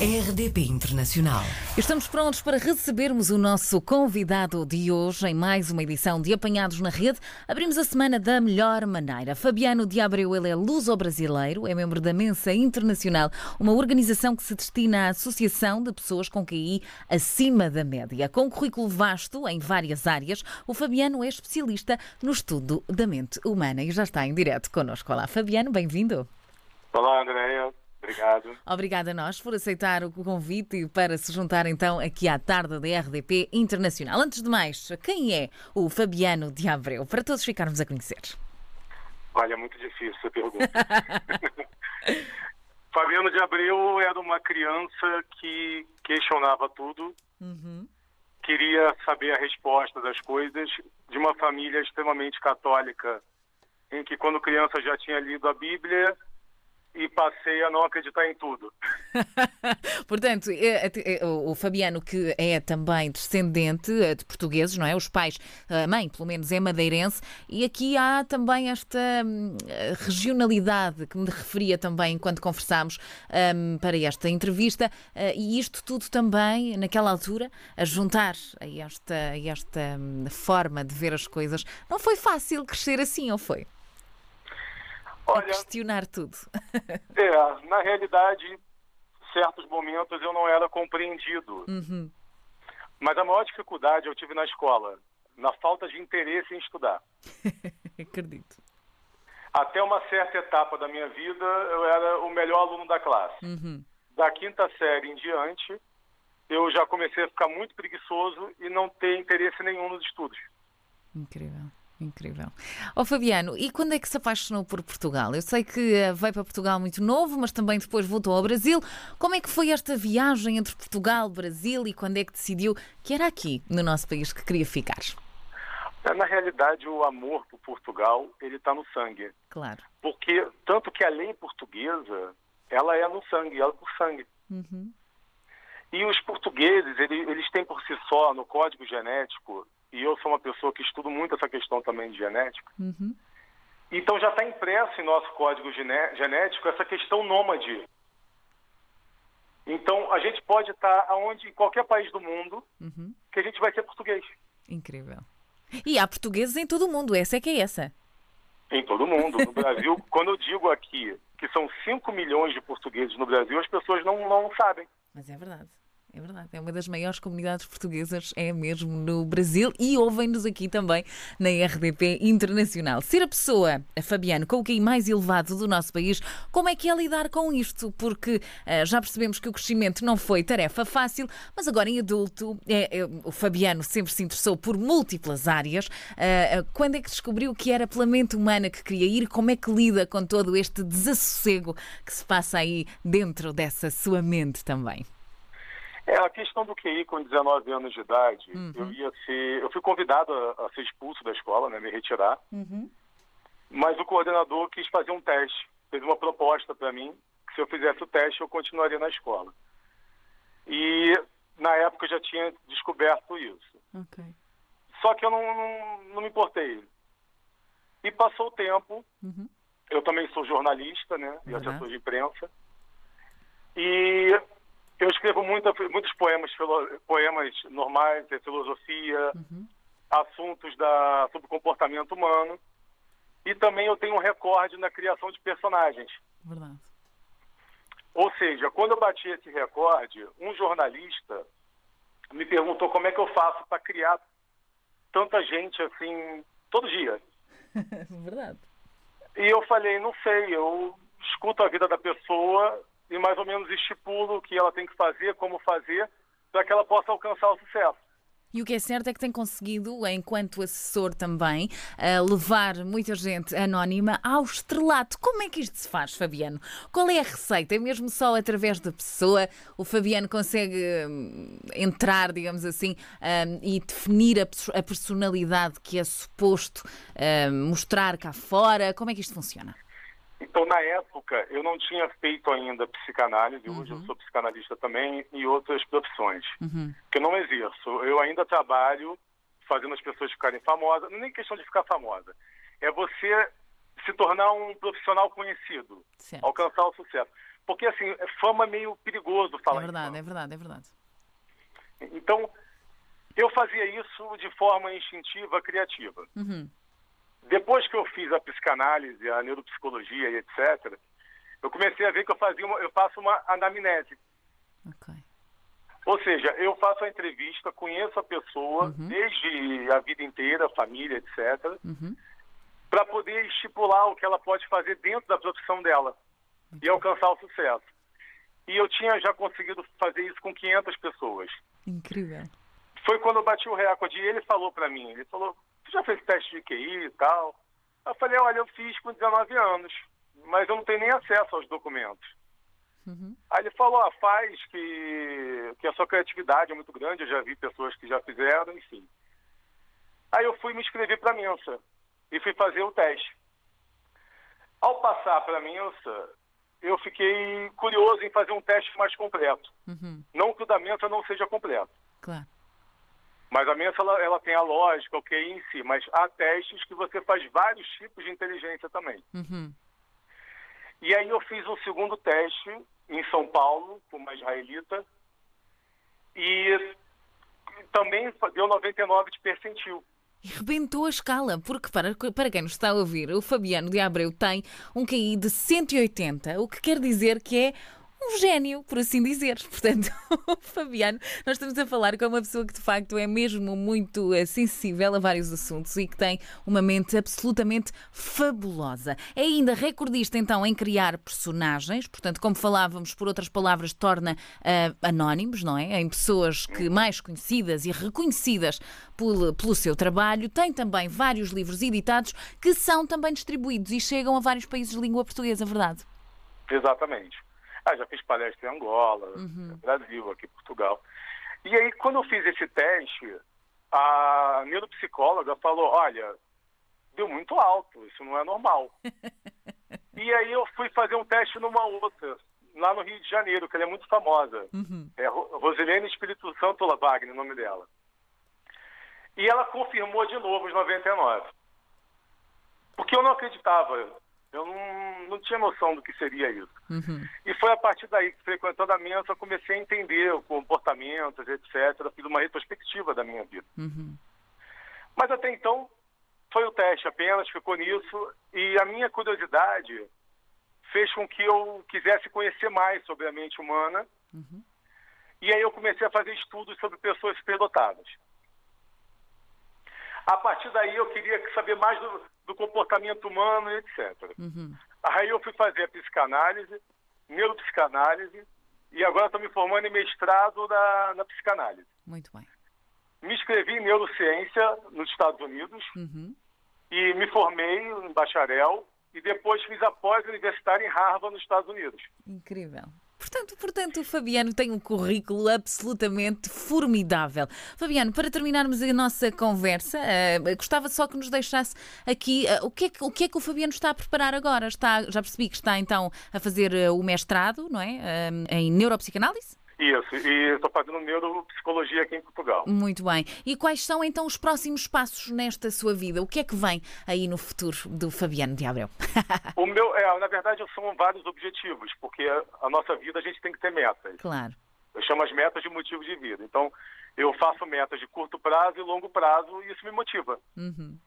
RDP Internacional. Estamos prontos para recebermos o nosso convidado de hoje em mais uma edição de Apanhados na Rede. Abrimos a semana da melhor maneira. Fabiano de Abreu, ele é luso-brasileiro, é membro da Mensa Internacional, uma organização que se destina à associação de pessoas com QI acima da média. Com um currículo vasto em várias áreas, o Fabiano é especialista no estudo da mente humana e já está em direto connosco. Olá, Fabiano, bem-vindo. Olá, Andréia. Obrigado. Obrigada a nós por aceitar o convite para se juntar então aqui à tarde da RDP Internacional. Antes de mais, quem é o Fabiano de Abreu? Para todos ficarmos a conhecer. Olha, é muito difícil essa pergunta. Fabiano de Abreu era uma criança que questionava tudo, Uhum. queria saber a resposta das coisas, de uma família extremamente católica, em que quando criança já tinha lido a Bíblia e passei a não acreditar em tudo. Portanto, é- é- o Fabiano, que é também descendente eh, de portugueses, não é? Os pais, a mãe, pelo menos, é madeirense, e aqui há também esta hum, eh, regionalidade que me referia também enquanto conversámos hum, para esta entrevista, eh, e isto tudo também, naquela altura, a juntar a esta, a esta hum, forma de ver as coisas. Não foi fácil crescer assim, ou foi? Olha, questionar tudo. é, na realidade, certos momentos eu não era compreendido. Uhum. Mas a maior dificuldade eu tive na escola, na falta de interesse em estudar. Acredito. Até uma certa etapa da minha vida, eu era o melhor aluno da classe. Uhum. Da quinta série em diante, eu já comecei a ficar muito preguiçoso e não ter interesse nenhum nos estudos. Incrível, incrível. Ó Fabiano, e quando é que se apaixonou por Portugal? Eu sei que eh, veio para Portugal muito novo, mas também depois voltou ao Brasil. Como é que foi esta viagem entre Portugal e Brasil e quando é que decidiu que era aqui, no nosso país, que queria ficar? Na realidade, o amor por Portugal, ele está no sangue. Claro. Porque, tanto que a lei portuguesa, ela é no sangue, ela é por sangue. Uhum. E os portugueses, ele- eles têm por si só, no código genético, e eu sou uma pessoa que estudo muito essa questão também de genética, Uhum. então já está impresso em nosso código genético essa questão nômade. Então a gente pode estar aonde, em qualquer país do mundo, Uhum. que a gente vai ser português. Incrível. E há portugueses em todo o mundo, essa é que é essa. Em todo mundo. No Brasil, quando eu digo aqui que são 5 milhões de portugueses no Brasil, as pessoas não, não sabem. Mas é verdade. É verdade, é uma das maiores comunidades portuguesas, é mesmo no Brasil e ouvem-nos aqui também na RDP Internacional. Ser a pessoa, a Fabiano, com o QI mais elevado do nosso país, como é que é lidar com isto? Porque ah, já percebemos que o crescimento não foi tarefa fácil, mas agora em adulto, é, é, o Fabiano sempre se interessou por múltiplas áreas. Ah, quando é que descobriu que era pela mente humana que queria ir? Como é que lida com todo este desassossego que se passa aí dentro dessa sua mente também? É, a questão do QI com 19 anos de idade, eu ia ser. Eu fui convidado a, a ser expulso da escola, né? Me retirar. Mas o coordenador quis fazer um teste. Fez uma proposta para mim que se eu fizesse o teste eu continuaria na escola. E na época eu já tinha descoberto isso. Ok. Só que eu não, não, não me importei. E passou o tempo. Uhum. Eu também sou jornalista, né? E Uhum. assessor de imprensa. E eu escrevo muita, muitos poemas, poemas normais, de filosofia, assuntos da, sobre comportamento humano. E também eu tenho um recorde na criação de personagens. Verdade. Ou seja, quando eu bati esse recorde, um jornalista me perguntou como é que eu faço para criar tanta gente assim todo dia. Verdade. E eu falei, não sei, eu escuto a vida da pessoa e mais ou menos estipulo o que ela tem que fazer, como fazer, para que ela possa alcançar o sucesso. E o que é certo é que tem conseguido, enquanto assessor também, a levar muita gente anónima ao estrelato. Como é que isto se faz, Fabiano? Qual é a receita? É mesmo só através da pessoa? O Fabiano consegue hum, entrar, digamos assim, hum, e definir a personalidade que é suposto hum, mostrar cá fora? Como é que isto funciona? Então, na época, eu não tinha feito ainda psicanálise, hoje eu sou psicanalista também, e outras profissões, que eu não exerço. Eu ainda trabalho fazendo as pessoas ficarem famosas, não é nem questão de ficar famosa, é você se tornar um profissional conhecido, Certo. alcançar o sucesso. Porque, assim, fama é meio perigoso falar É verdade, é verdade, é verdade. Então, eu fazia isso de forma instintiva, criativa. Uhum. Depois que eu fiz a psicanálise, a neuropsicologia e etc., eu comecei a ver que eu, fazia uma, eu faço uma anamnese. Ok. Ou seja, eu faço a entrevista, conheço a pessoa desde a vida inteira, família, etc., Uhum. para poder estipular o que ela pode fazer dentro da profissão dela e alcançar o sucesso. E eu tinha já conseguido fazer isso com 500 pessoas. Incrível. Foi quando eu bati o recorde e ele falou para mim, ele falou, tu já fez teste de QI e tal? Eu falei, olha, eu fiz com 19 anos, mas eu não tenho nem acesso aos documentos. Uhum. Aí ele falou, ah, faz que, que a sua criatividade é muito grande, eu já vi pessoas que já fizeram, enfim. Aí eu fui me inscrever para a Mensa e fui fazer o teste. Ao passar para a Mensa, eu fiquei curioso em fazer um teste mais completo. Uhum. Não que o da Mensa não seja completo, Claro. Mas a Mensa ela, ela tem a lógica, o QI em si, mas há testes que você faz vários tipos de inteligência também. Uhum. E aí eu fiz um segundo teste em São Paulo, com uma israelita, e também deu 99 de percentil. E rebentou a escala, porque para, para quem nos está a ouvir, o Fabiano de Abreu tem um QI de 180, o que quer dizer que é um gênio, por assim dizer. Portanto, Fabiano, nós estamos a falar com uma pessoa que de facto é mesmo muito eh, sensível a vários assuntos e que tem uma mente absolutamente fabulosa. É ainda recordista então em criar personagens, portanto, como falávamos, por outras palavras, torna eh, anónimos, não é? Em pessoas que mais conhecidas e reconhecidas pelo, pelo seu trabalho. Tem também vários livros editados que são também distribuídos e chegam a vários países de língua portuguesa, verdade? Exatamente. Ah, já fiz palestra em Angola, Brasil, aqui em Portugal. E aí, quando eu fiz esse teste, a neuropsicóloga falou, olha, deu muito alto, isso não é normal. e aí eu fui fazer um teste numa outra, lá no Rio de Janeiro, que ela é muito famosa. É Ro- Rosilene Espírito Santo Wagner, o nome dela. E ela confirmou de novo os 99. Porque eu não acreditava. Eu não, não tinha noção do que seria isso. Uhum. E foi a partir daí que, frequentando a mensa, eu comecei a entender o comportamentos, etc. Fiz uma retrospectiva da minha vida. Uhum. Mas até então, foi o teste apenas, ficou nisso. E a minha curiosidade fez com que eu quisesse conhecer mais sobre a mente humana. Uhum. E aí eu comecei a fazer estudos sobre pessoas superdotadas. A partir daí eu queria saber mais do, do comportamento humano e etc. Uhum. Aí eu fui fazer a psicanálise, neuropsicanálise, e agora estou me formando em mestrado na, na psicanálise. Muito bem. Me inscrevi em neurociência nos Estados Unidos Uhum. e me formei em bacharel e depois fiz a pós-universitária em Harvard, nos Estados Unidos. Incrível. Portanto, portanto, o Fabiano tem um currículo absolutamente formidável. Fabiano, para terminarmos a nossa conversa, eh, gostava só que nos deixasse aqui eh, o, que é que, o que é que o Fabiano está a preparar agora. Está, já percebi que está então a fazer eh, o mestrado, não é? Em neuropsicanálise? Isso, e estou fazendo neuropsicologia aqui em Portugal. Muito bem. E quais são então os próximos passos nesta sua vida? O que é que vem aí no futuro do Fabiano de Abreu? O meu, é, na verdade, são vários objetivos, porque a nossa vida a gente tem que ter metas. claro. Eu chamo as metas de motivos de vida. Então, eu faço metas de curto prazo e longo prazo e isso me motiva. Uhum.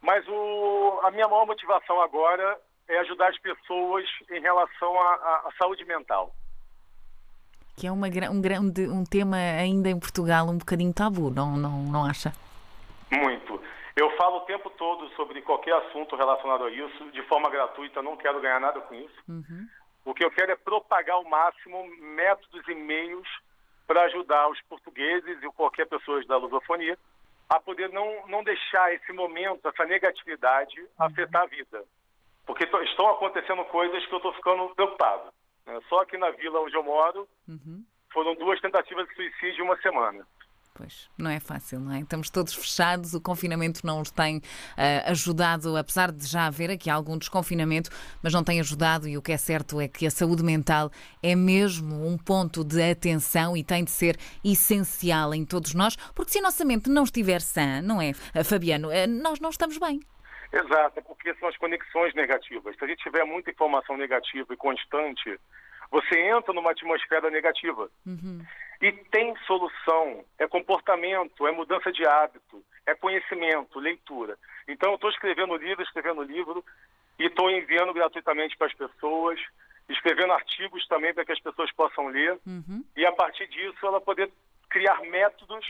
Mas o, a minha maior motivação agora é ajudar as pessoas em relação à, saúde mental. Que é uma, um, grande, um tema ainda em Portugal um bocadinho tabu, não, não, não acha? Muito. Eu falo o tempo todo sobre qualquer assunto relacionado a isso, de forma gratuita, não quero ganhar nada com isso. O que eu quero é propagar ao máximo métodos e meios para ajudar os portugueses e qualquer pessoa da lusofonia a poder não, não deixar esse momento, essa negatividade, afetar a vida. Porque estão acontecendo coisas que eu estou ficando preocupado. Né? Só aqui na vila onde eu moro, Uhum. foram duas tentativas de suicídio em uma semana. Pois, não é fácil, não é? Estamos todos fechados, o confinamento não os tem ah, ajudado, apesar de já haver aqui algum desconfinamento, mas não tem ajudado e o que é certo é que a saúde mental é mesmo um ponto de atenção e tem de ser essencial em todos nós, porque se a nossa mente não estiver sã, não é, ah, Fabiano, ah, nós não estamos bem. Exato, é porque são as conexões negativas. Se a gente tiver muita informação negativa e constante, Você entra numa atmosfera negativa. Uhum. E tem solução. É comportamento, é mudança de hábito, é conhecimento, leitura. Então, eu estou escrevendo livro, escrevendo livro, e estou enviando gratuitamente para as pessoas, escrevendo artigos também para que as pessoas possam ler. Uhum. E, a partir disso, ela poder criar métodos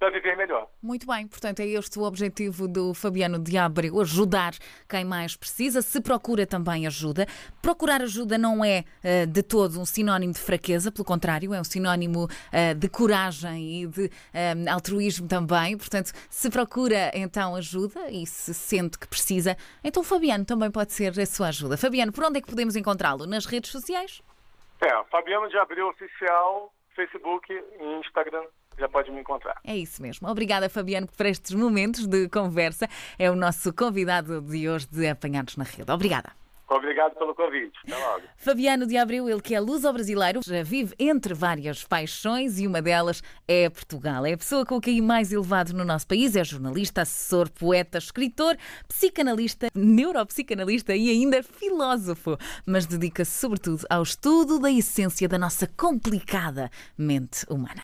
para viver melhor. Muito bem, portanto, é este o objetivo do Fabiano de Abreu, ajudar quem mais precisa. Se procura também ajuda. Procurar ajuda não é uh, de todo um sinónimo de fraqueza, pelo contrário, é um sinónimo uh, de coragem e de uh, altruísmo também. Portanto, se procura então ajuda e se sente que precisa, então o Fabiano também pode ser a sua ajuda. Fabiano, por onde é que podemos encontrá-lo? Nas redes sociais? É, Fabiano de Abreu Oficial, Facebook e Instagram já pode me encontrar. É isso mesmo. Obrigada, Fabiano, por estes momentos de conversa. É o nosso convidado de hoje de Apanhados na Rede. Obrigada. Obrigado pelo convite. Até logo. Fabiano de Abreu, ele que é luso-brasileiro, já vive entre várias paixões e uma delas é Portugal. É a pessoa com o QI mais elevado no nosso país, é jornalista, assessor, poeta, escritor, psicanalista, neuropsicanalista e ainda filósofo, mas dedica-se sobretudo ao estudo da essência da nossa complicada mente humana.